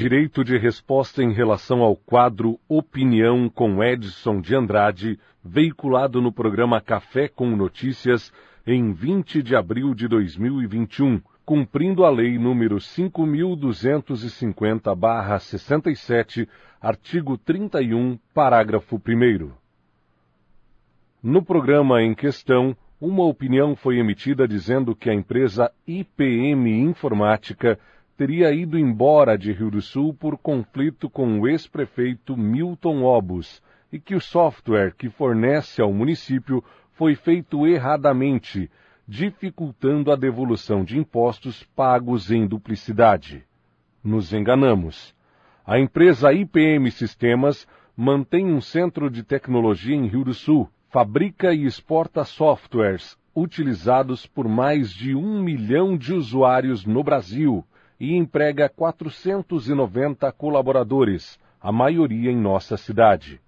Direito de resposta em relação ao quadro Opinião com Edson de Andrade, veiculado no programa Café com Notícias em 20 de abril de 2021, cumprindo a Lei número 5250-67, artigo 31, parágrafo 1. No programa em questão, uma opinião foi emitida dizendo que a empresa IPM Informática teria ido embora de Rio do Sul por conflito com o ex-prefeito Milton Obus e que o software que fornece ao município foi feito erradamente, dificultando a devolução de impostos pagos em duplicidade. Nos enganamos. A empresa IPM Sistemas mantém um centro de tecnologia em Rio do Sul, fabrica e exporta softwares utilizados por mais de um milhão de usuários no Brasil e emprega 490 colaboradores, a maioria em nossa cidade.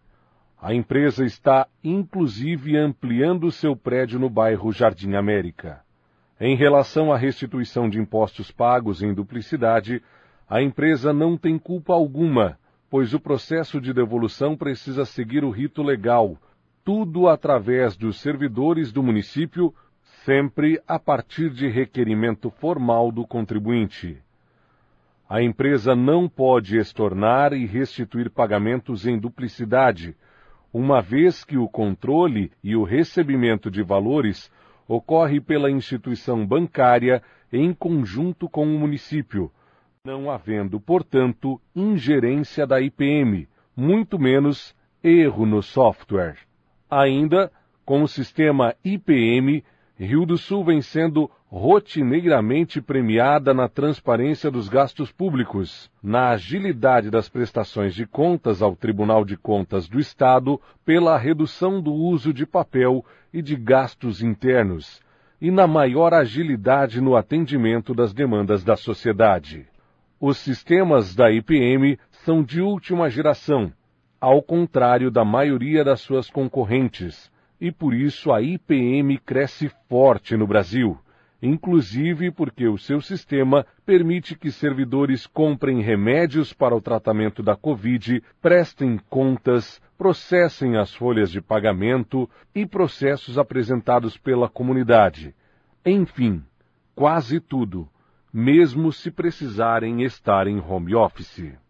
A empresa está, inclusive, ampliando seu prédio no bairro Jardim América. Em relação à restituição de impostos pagos em duplicidade, a empresa não tem culpa alguma, pois o processo de devolução precisa seguir o rito legal, tudo através dos servidores do município, sempre a partir de requerimento formal do contribuinte a empresa não pode estornar e restituir pagamentos em duplicidade, uma vez que o controle e o recebimento de valores ocorre pela instituição bancária em conjunto com o município, não havendo, portanto, ingerência da IPM, muito menos erro no software. Ainda, com o sistema IPM, Rio do Sul vem sendo rotineiramente premiada na transparência dos gastos públicos, na agilidade das prestações de contas ao Tribunal de Contas do Estado pela redução do uso de papel e de gastos internos, e na maior agilidade no atendimento das demandas da sociedade. Os sistemas da IPM são de última geração, ao contrário da maioria das suas concorrentes, e por isso a IPM cresce forte no Brasil inclusive porque o seu sistema permite que servidores comprem remédios para o tratamento da Covid, prestem contas, processem as folhas de pagamento e processos apresentados pela comunidade. Enfim, quase tudo, mesmo se precisarem estar em home office.